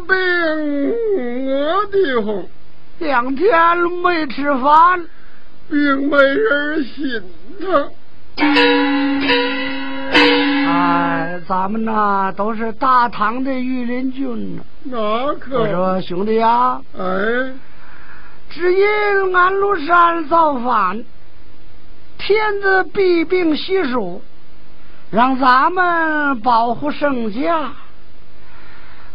病病，当病饿的慌，两天没吃饭，病没人心疼。哎，咱们呐都是大唐的御林军呢。那可我说兄弟呀，哎，只因安禄山造反，天子弊病西蜀，让咱们保护圣驾。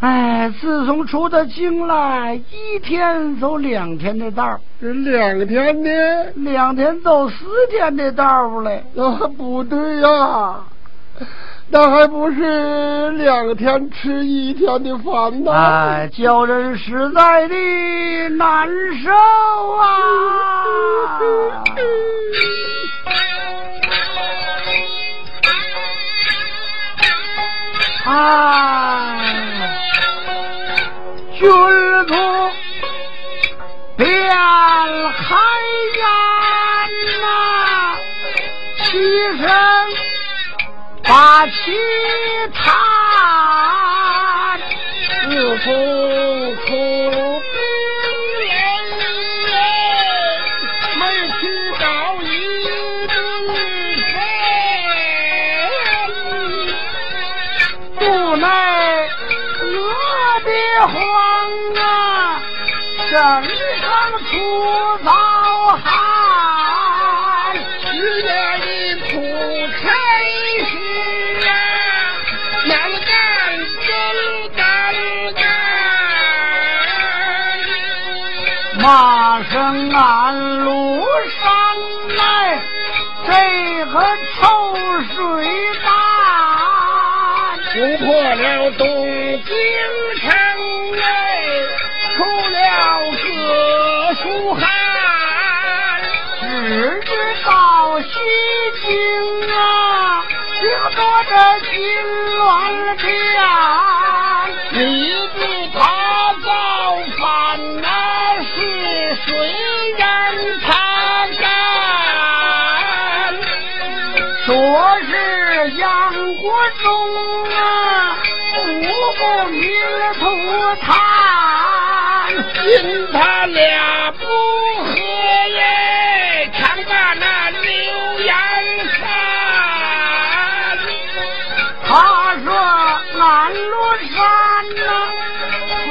哎，自从出的京来，一天走两天的道儿这两天呢？两天走四天的道儿嘞。那不对呀、那还不是两天吃一天的饭呢？哎，叫人实在的难受啊！哎，军卒遍海燕呐，齐声把旗叹，自从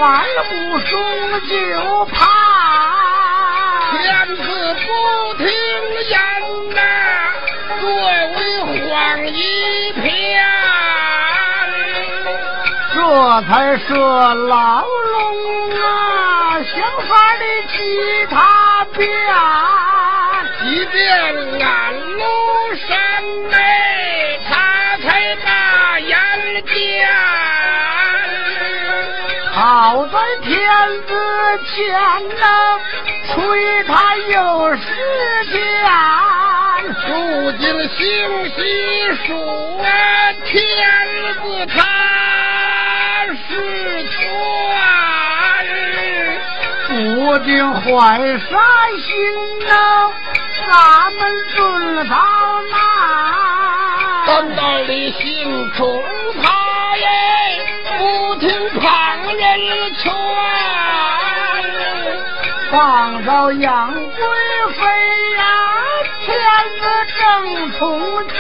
反不松就怕，天子不听言呐，作为谎一片。这才是牢笼啊，想法的其他变。即便安天子前呐，催他有时间。如今兴西蜀啊，天子他是全。不定坏啥心呐，咱们遵到那。单道理心中他耶，不听旁人劝。放着杨贵妃呀，天子正从卷。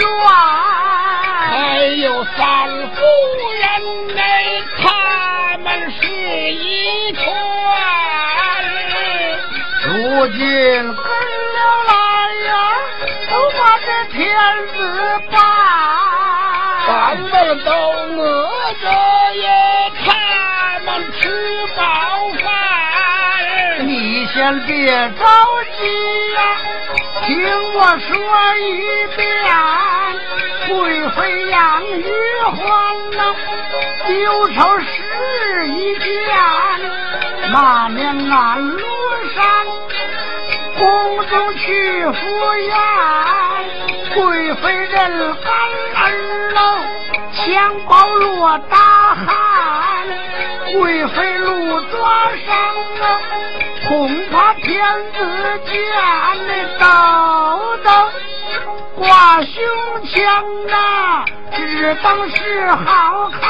还有三夫人内，他们是一团。如今跟了来呀，都把这天子办。咱们都先别着急呀、听我说一遍。贵妃养玉环呐，丢手是一件。那年安禄山宫中去赴宴，贵妃人干儿喽，襁褓落大汗。贵妃路抓伤啊，恐怕天子见那刀刀挂胸腔啊，只当是好看。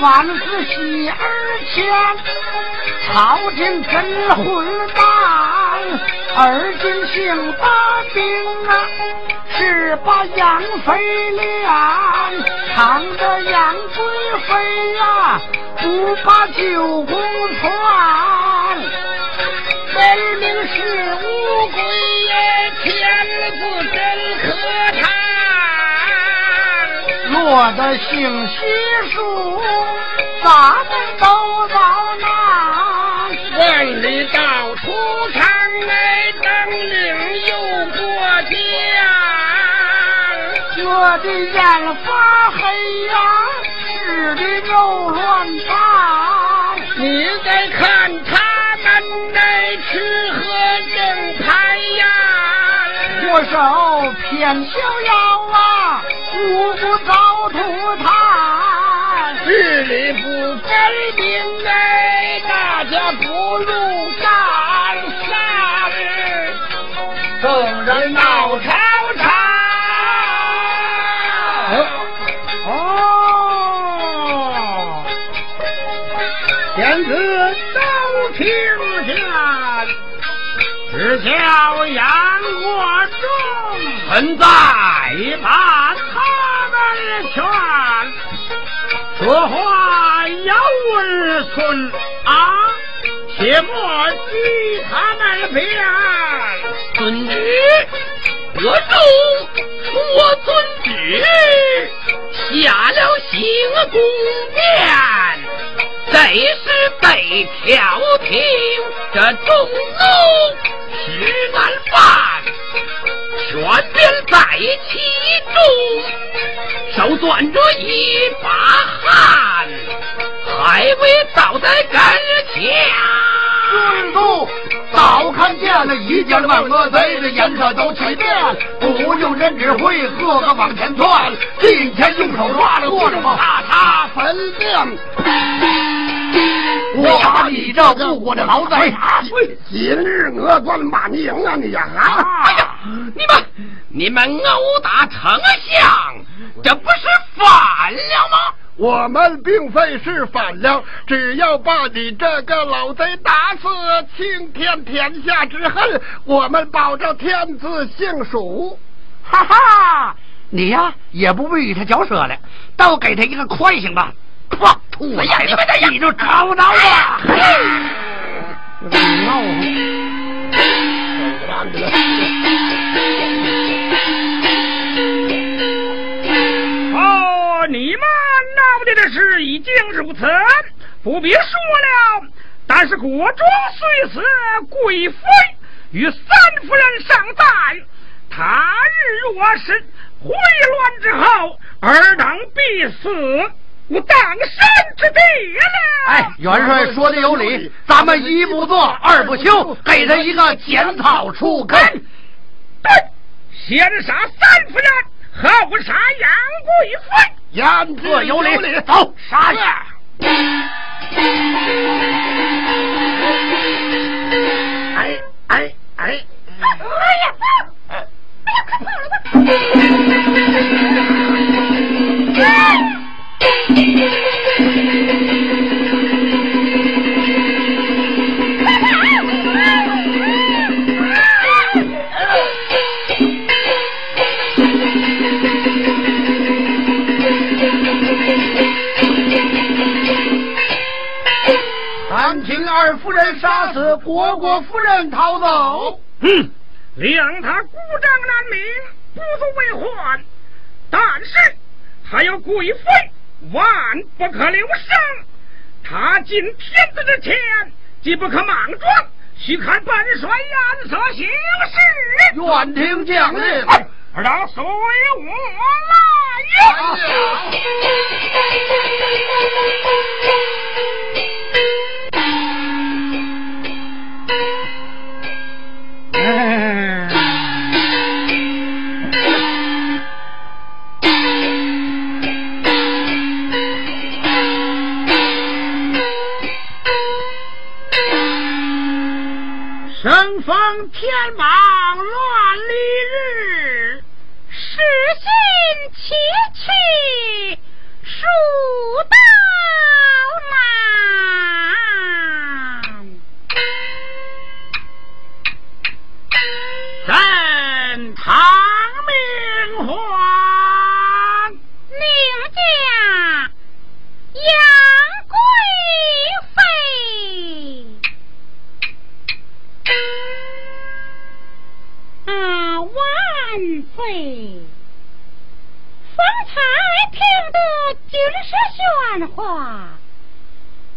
万事喜儿前，朝廷真混蛋，而今姓大兵啊，是把杨妃连，唱着杨贵妃呀，不把九宫传，分明是乌龟落得姓西书，咱们都遭那。万里到出场来，登领又过家。我的眼发黑呀，吃的肉乱弹。你再看他们来吃喝正牌呀，我手偏逍遥啊，我不遭涂炭。日里不分明哎，大家不如干啥众人闹吵吵。哦，天子都听下，只叫杨国忠臣在把他们劝，说话要温顺啊，切莫与他们变。遵旨，得中我遵旨，下了行宫殿，这是得调停这中奴吃难饭，全便在其中，手攥着一把汗，还未倒在跟前。军部早看见了一见万恶贼这颜色都起变，不用人指挥，个个往前窜。今天用手抓着过着咔嚓分辨。我把你这误国的老贼！今日我算骂你赢啊你呀！哎呀，你们你们殴打丞相，这不是反了吗？我们并非是反了，只要把你这个老贼打死，青天天下之恨，我们保着天子姓蜀。哈哈，你呀也不必与他交涉了，倒给他一个快刑吧。噗，兔崽子，你就找到吧。闹哦，你们闹的这事已经如此，不必说了。但是国中虽死，贵妃与三夫人尚在。他日若是回乱之后，尔等必死无当山之地了。哎，元帅说的有理，咱们一不做二不休，给他一个检讨出根。对，先杀三夫人，后杀杨贵妃。言这有理，走，杀呀！天子之前，既不可莽撞，须看本帅颜色行事。愿听将令。尔等随我来呀！生方才听得军师喧哗，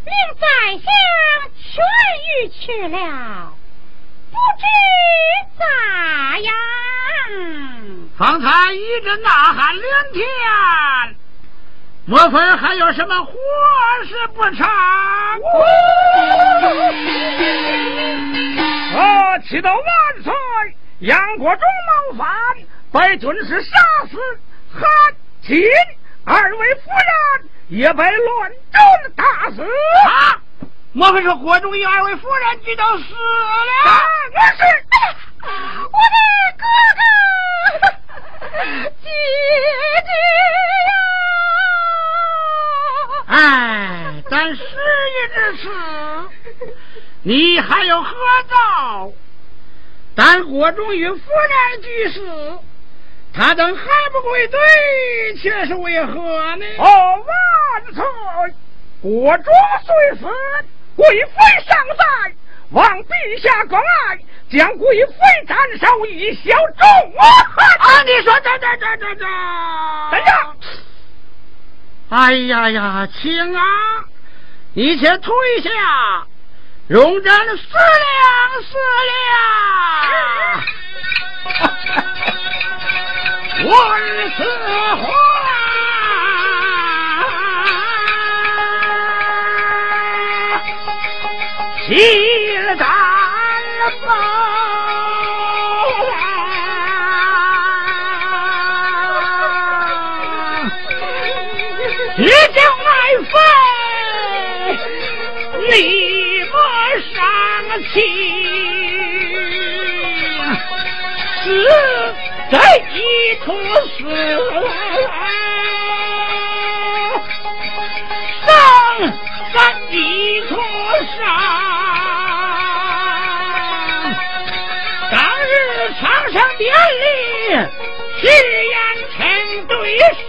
令宰相痊愈去了，不知咋样？方才一阵呐喊连天，莫非还有什么祸事不成？啊！祈祷万岁！杨国忠谋反，被军师杀死。汉秦二位夫人也被乱中打死。啊！莫非是国中与二位夫人知道死了？我是我的哥哥姐姐呀！哎，咱事已至此，你还有何招？但国中与夫人俱死。他等还不归队，却是为何呢？哦，万岁！国主虽死，贵妃尚在，望陛下关爱，将贵妃斩首以消众恨。啊！你说这这这这这？怎样？哎呀呀，卿啊，你且退下，容朕思量思量。万死花，心胆包，一将爱妃，你莫伤情，死。这一处死，生在一处伤。当日长生殿里，誓言称对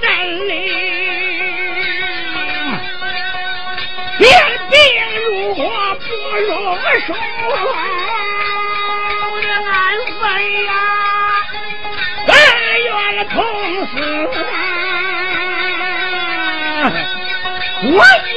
神灵，变病如火不容说，我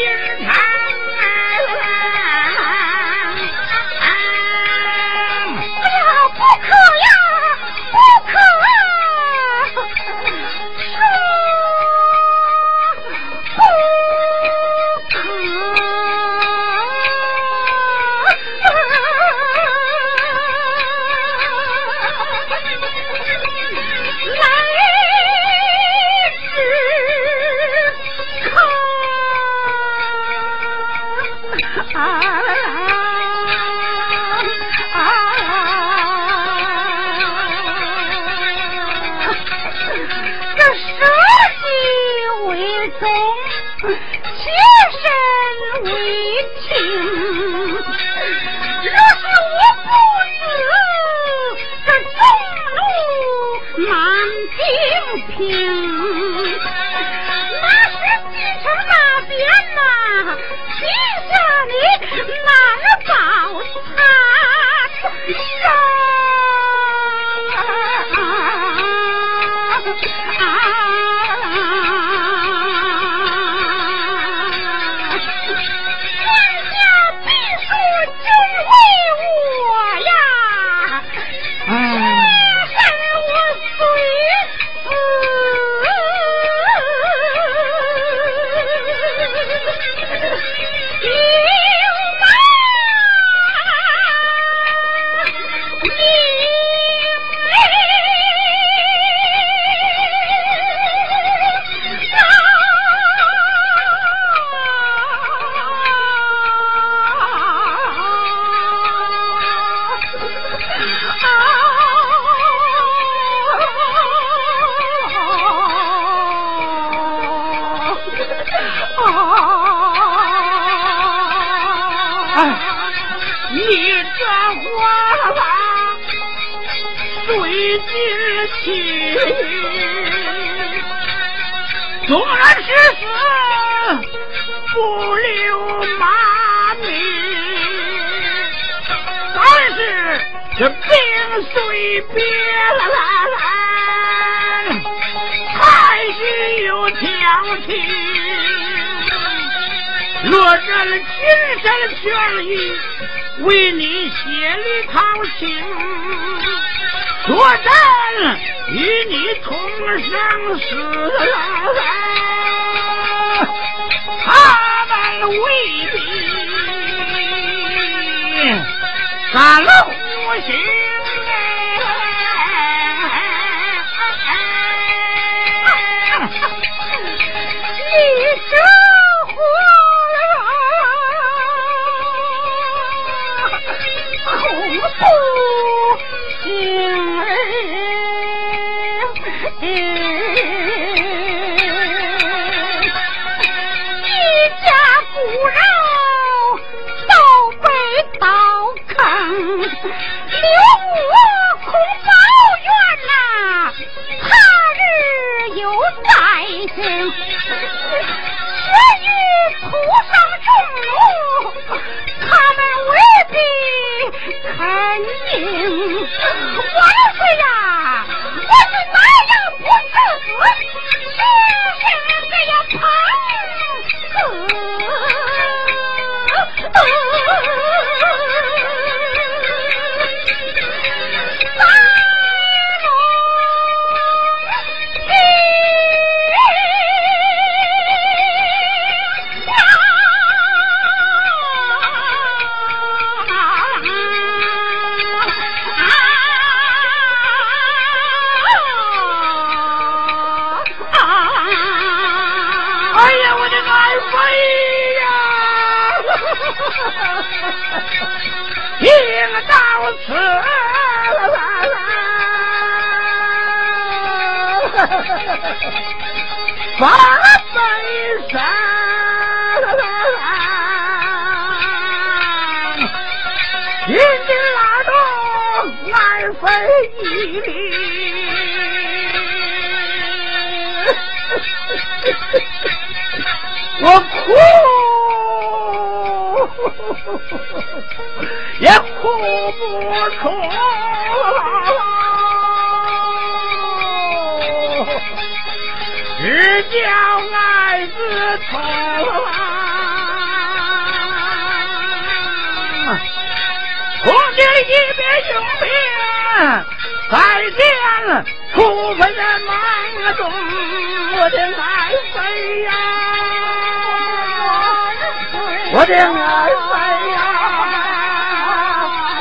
我爹一边用兵，再见土匪在忙中，我的爱妃呀，我的爱妃呀，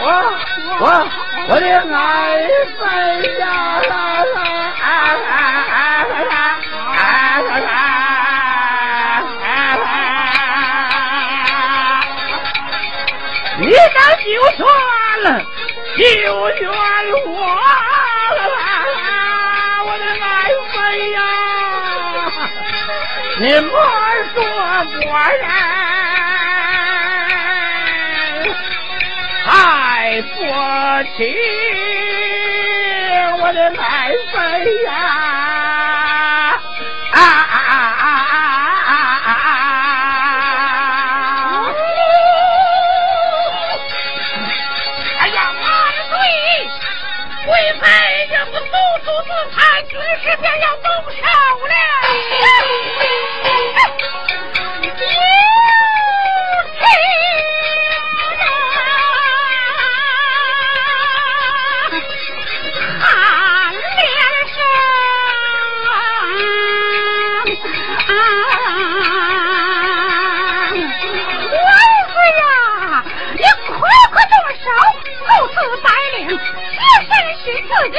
我我我的爱妃呀。你那就算了，就怨我，我的爱妃呀！你莫说果然太薄情，我的爱妃呀！寻自己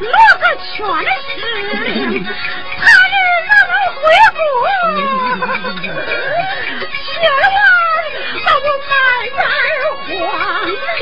落个全尸，他日哪能回顾？千万把我埋在荒地。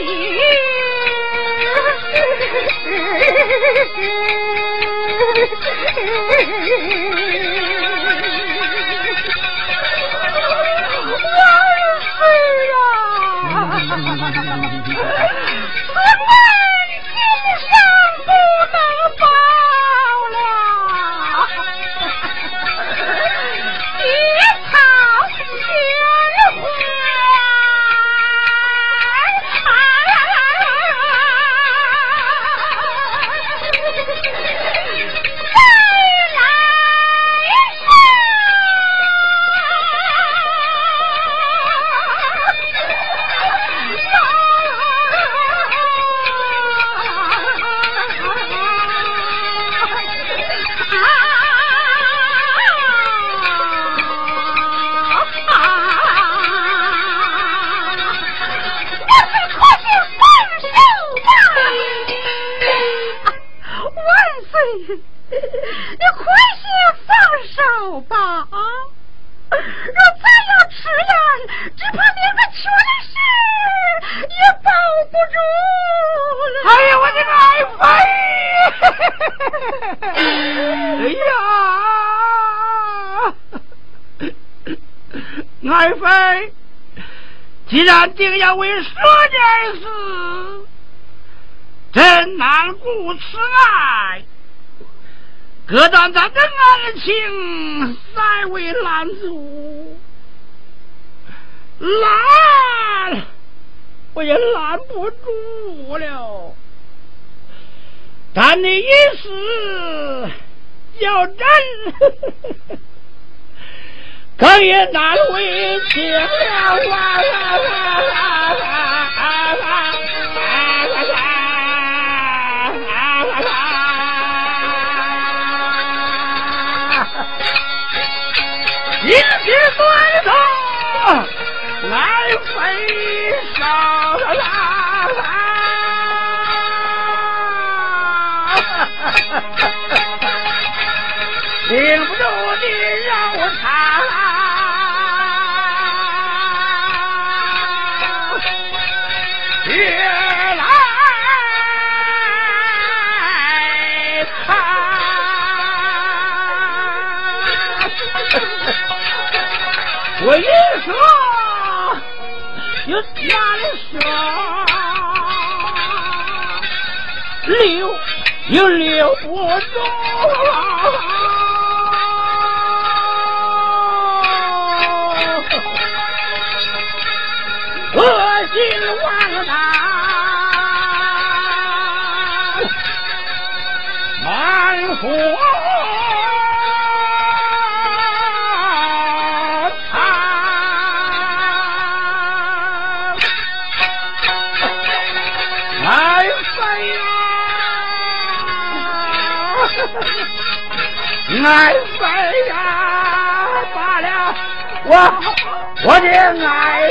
隔断咱的恩情，再为拦阻，拦我也拦不住了。但你一死要真，更也难为情了。我一说，又难说，留又留不住，爱妃呀，罢了，我我的爱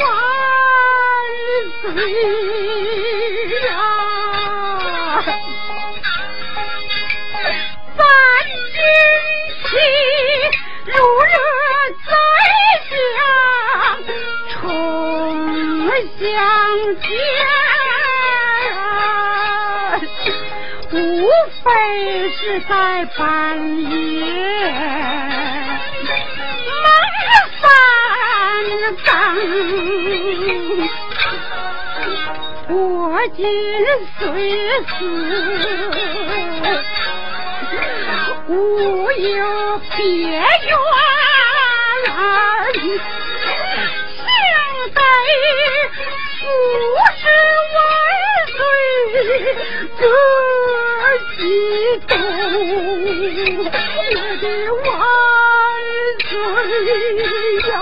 万岁呀！三千里，如日再江重相见，无非是在半夜。丧，我今虽死，无有别缘。相在祖师万岁，哥激动，我的万岁呀！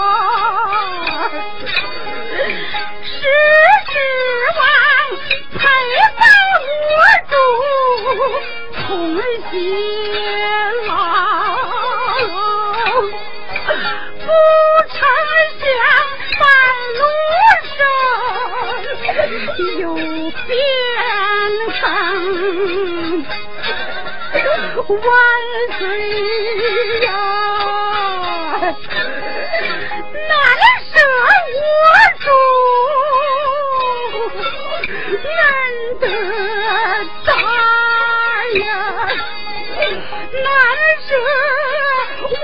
同心郎，不曾想半路上又变成万岁呀。这万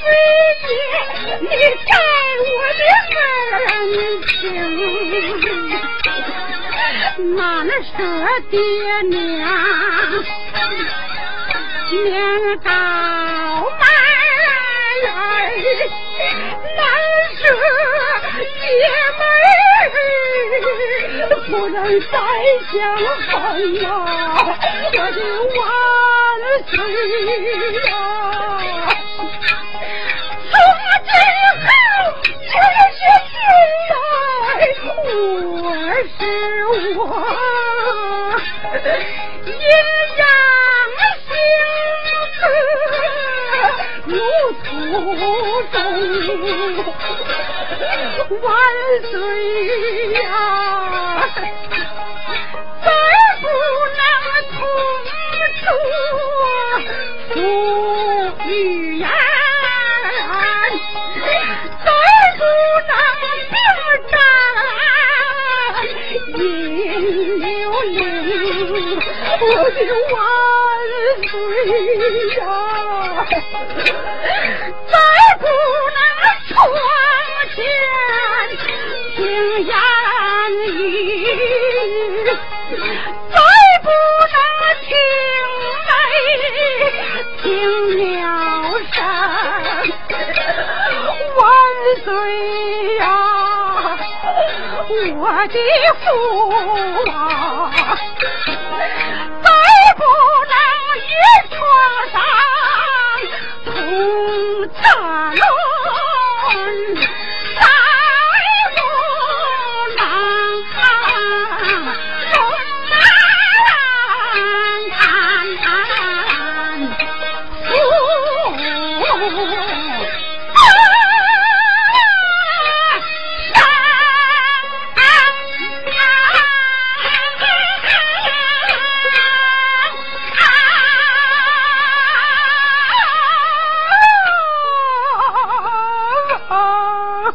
岁爷，你改我的儿情，哪能舍爹娘，娘倒埋怨，难舍爷们。不人再相逢啊！我的万岁呀！说得好，就是君来托是我，阴阳相隔路途中。万岁呀！再不能同住父与安，再不能并站饮牛饮。我的万岁呀！的驸马，再不能一床上。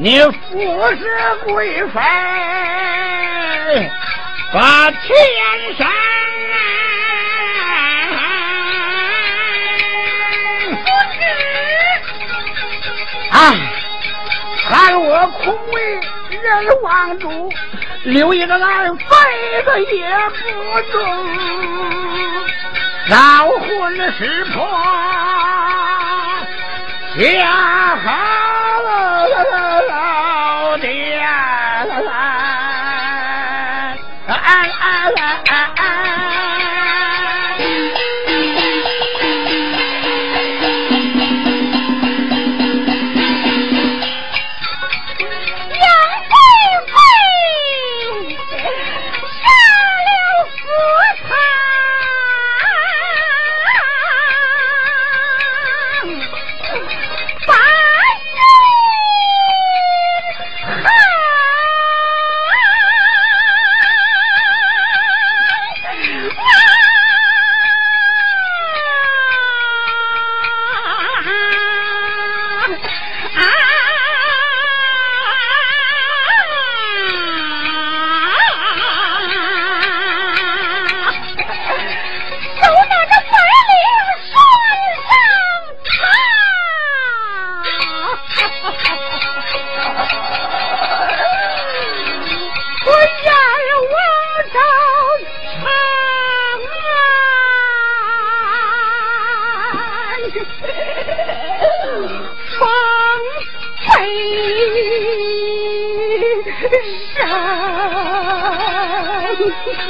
你服侍贵妃，把天山。啊！看我空为人王主，留一个俺废的也不中，老魂识破下好啊啊啊。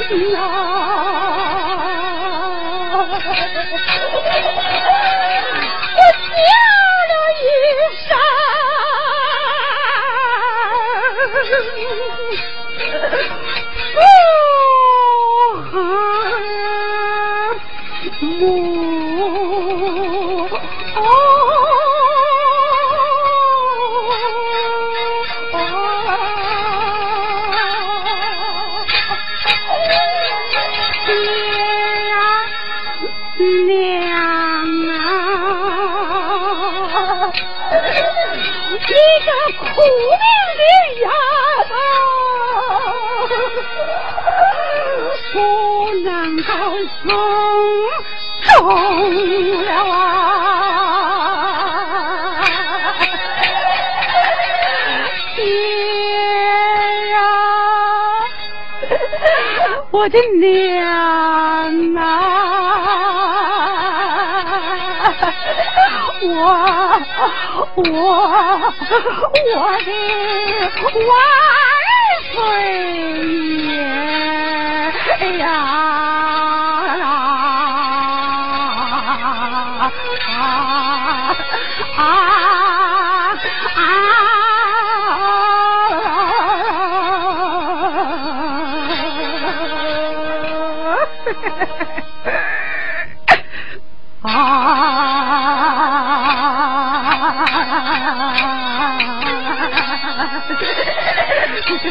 老我叫了一声。我的娘啊！我我我的万岁爷呀！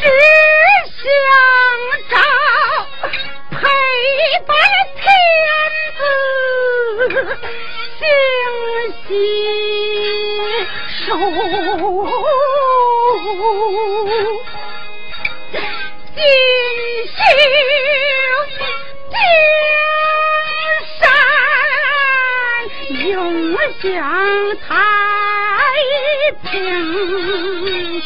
只想找陪伴天子，心系手。锦绣江山，永享太平。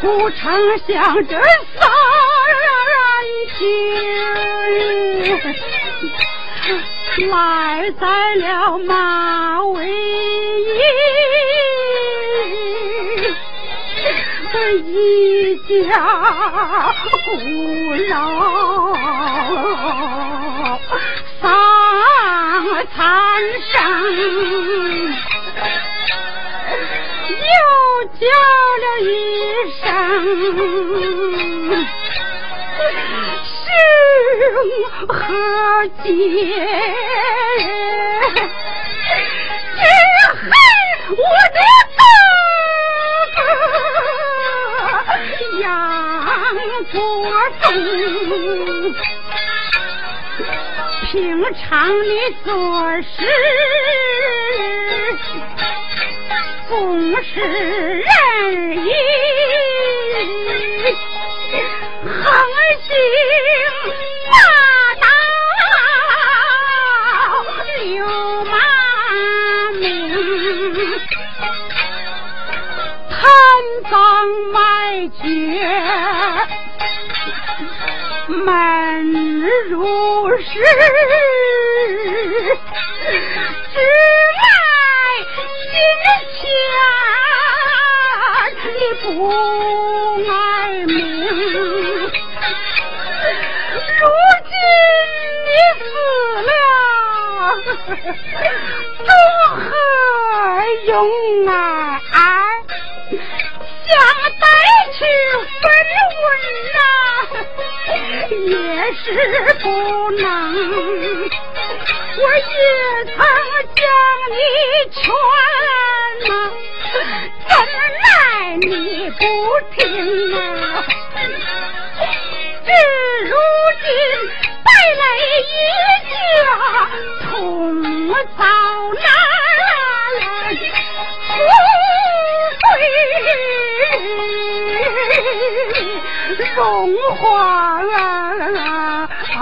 不曾想这骚人情，赖在了马嵬驿。一家不饶，丧残生，又叫了一声是。何解，只恨我的哥哥杨国忠，平常的做事总是人义。横行霸道，流氓命，贪赃卖爵，门如市，只赖金，不爱命。如今你死了，如何用啊？想带去分文呐，也是不能。我也曾将你劝呐，怎奈你不听啊？至如今带来一家同遭难，富贵荣华啊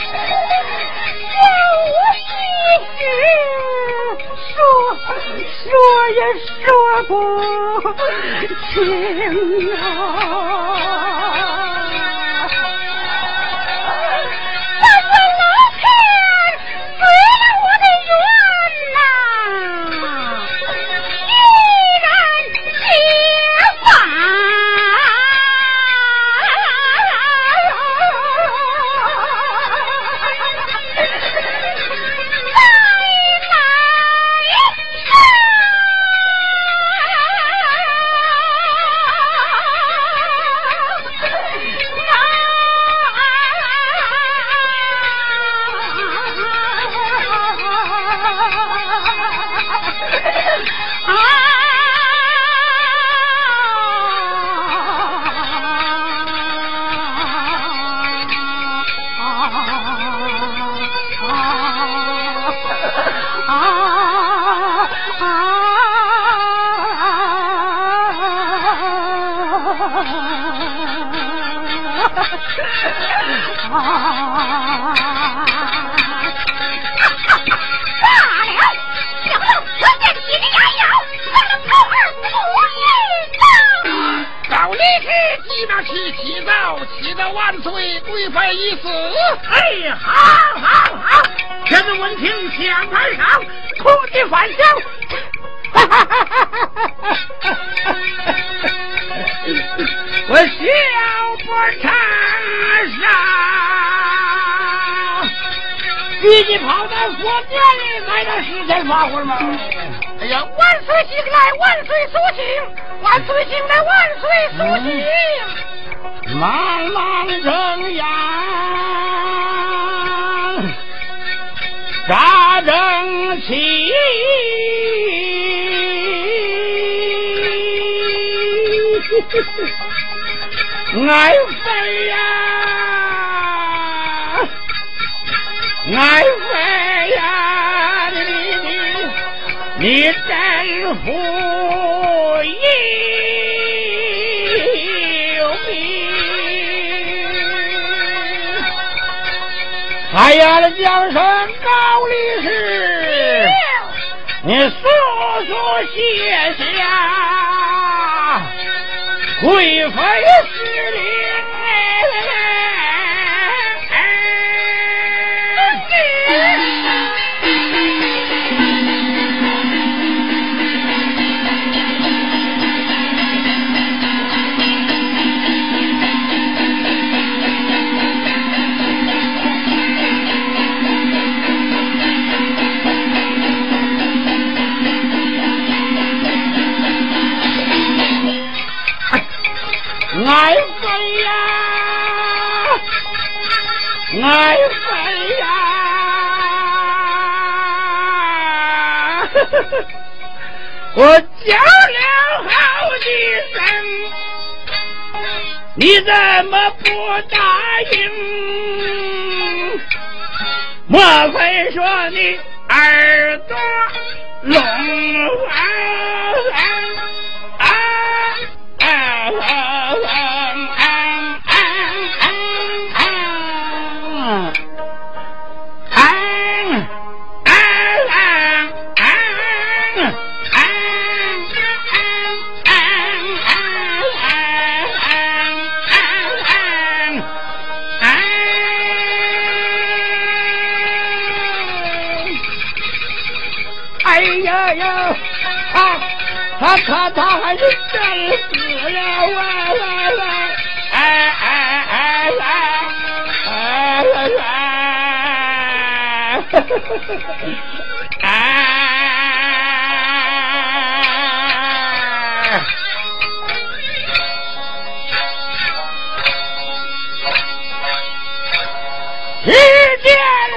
叫我细说，说也说不清啊。说话情啊！发会吗？哎呀，万岁醒来，万岁苏醒，万岁醒来，万岁苏醒。茫茫正阳，扎正气，爱妃呀，爱妃呀。你真富有名，哎呀，的江山高力士，你速速卸下贵妃。爱妃呀，我叫了好几声，你怎么不答应？莫非说你耳朵聋啊？他他还是真死了，喂喂喂，哎哎哎哎哎哎哎，只见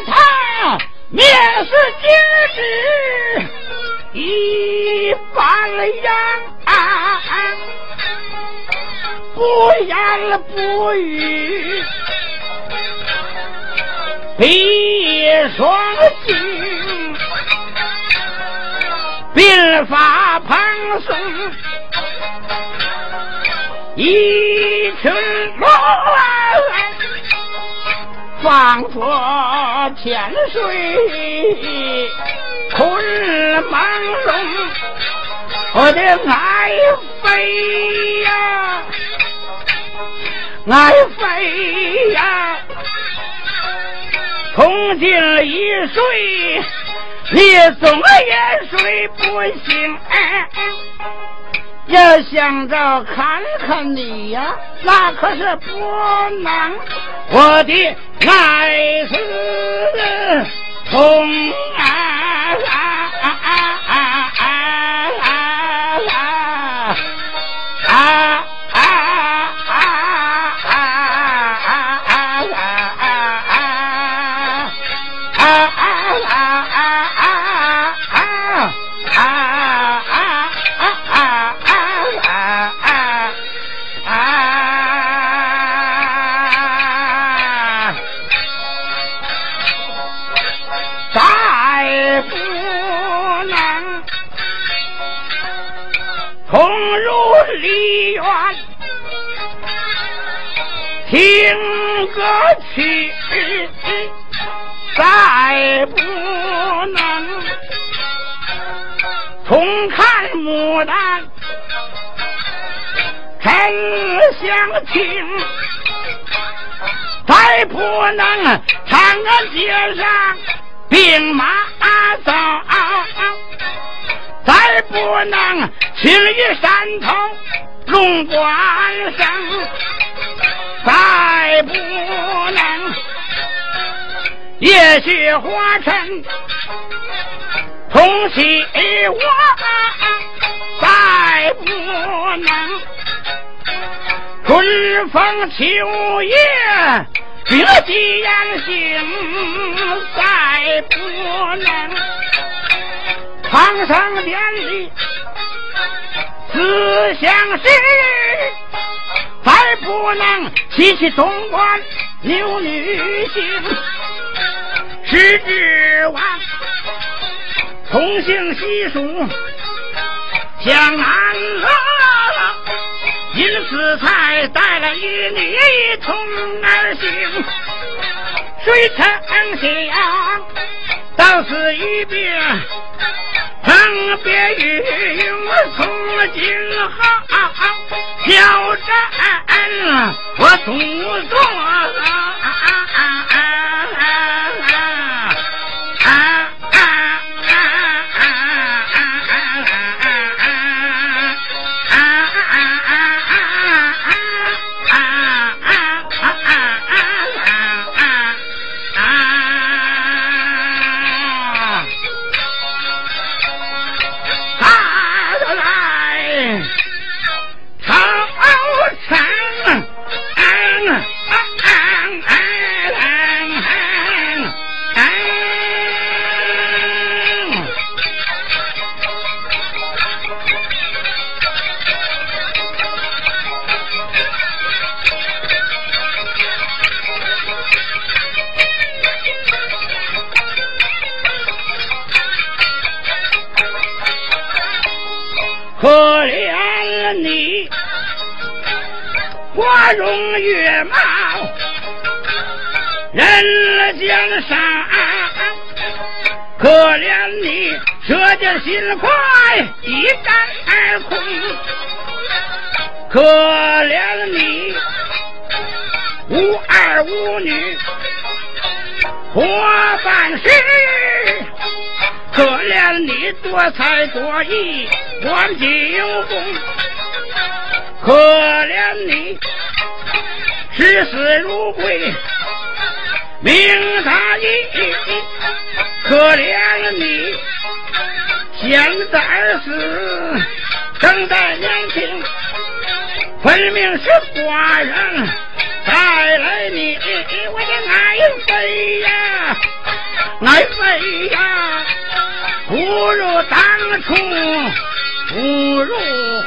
他面似金纸。一般样，不言不语，闭双睛，鬓发蓬松，一群龙，仿佛天水。困朦胧，我的爱妃呀，爱妃呀，从今一睡，你怎么也睡不醒。要想着看看你呀，那可是不能。我的爱是从啊。啊啊啊啊啊啊啊想听，再不能长安街上兵马走，再不能青玉山头龙冠生。再不能，也许化成同喜我；再不能，春风秋叶别寄言行；再不能，苍生典礼思想事。再不能提起东关牛女星，是指望同行西蜀江南了，因此才带了与你同而行。谁曾想到此一别，分别与从今后。挑战我独坐。花容月貌，人江山；可怜你舍得心快一战而空，可怜你无儿无女活半世。可怜你多才多艺，万金有功；可怜你视死如归，命大义；可怜你现在死，正在年轻，分明是寡人带来你，我的爱妃呀，爱妃呀。不如当初，不如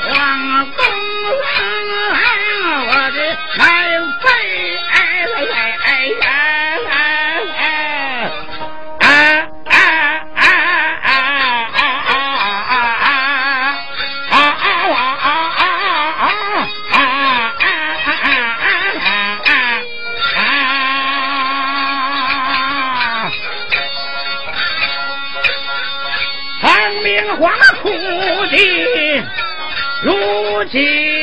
皇宫，今如今。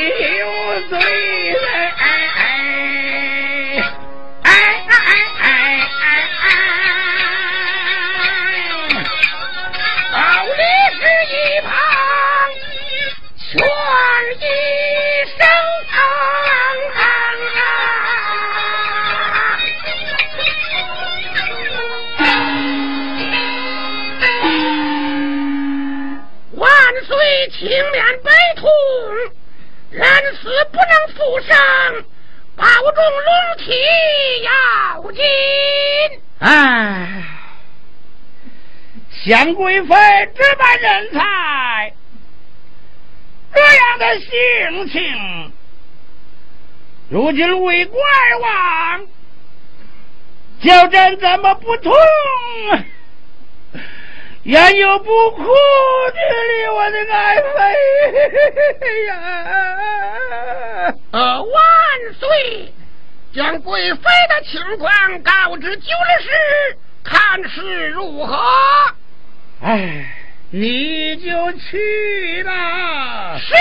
青面悲痛，人死不能复生，保重龙体要紧。哎，贤贵妃这般人才，这样的性情，如今为怪王，叫朕怎么不痛？焉有不哭之理？我的爱妃呀！呃，万岁，将贵妃的情况告知九了氏，看是如何？哎，你就去吧。是。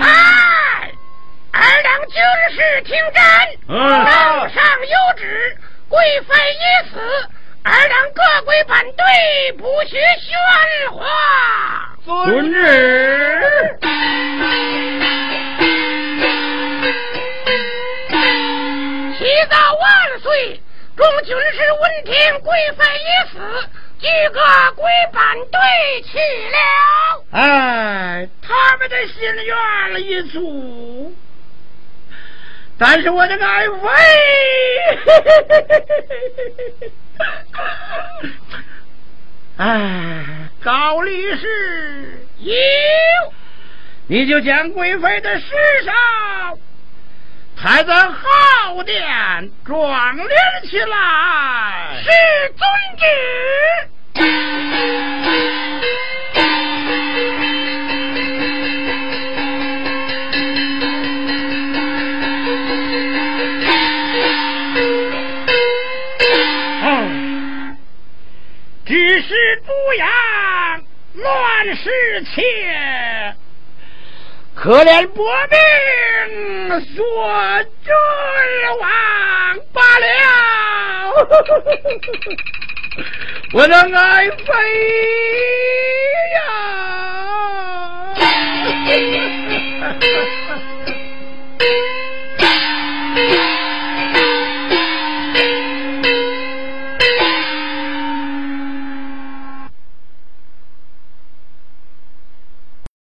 哎，二两九了氏听真，嗯诏上有旨，贵妃已死，尔等各归本队，不许喧哗。遵旨。启奏万岁！众军士闻听贵妃已死，俱各归本队去了。哎，他们的心愿已足，但是我的爱妃，哎，高力士有，你就将贵妃的尸首抬在后殿壮丽起来。是遵旨。是都阳乱世切，可怜薄命做君王罢了。我的爱妃呀！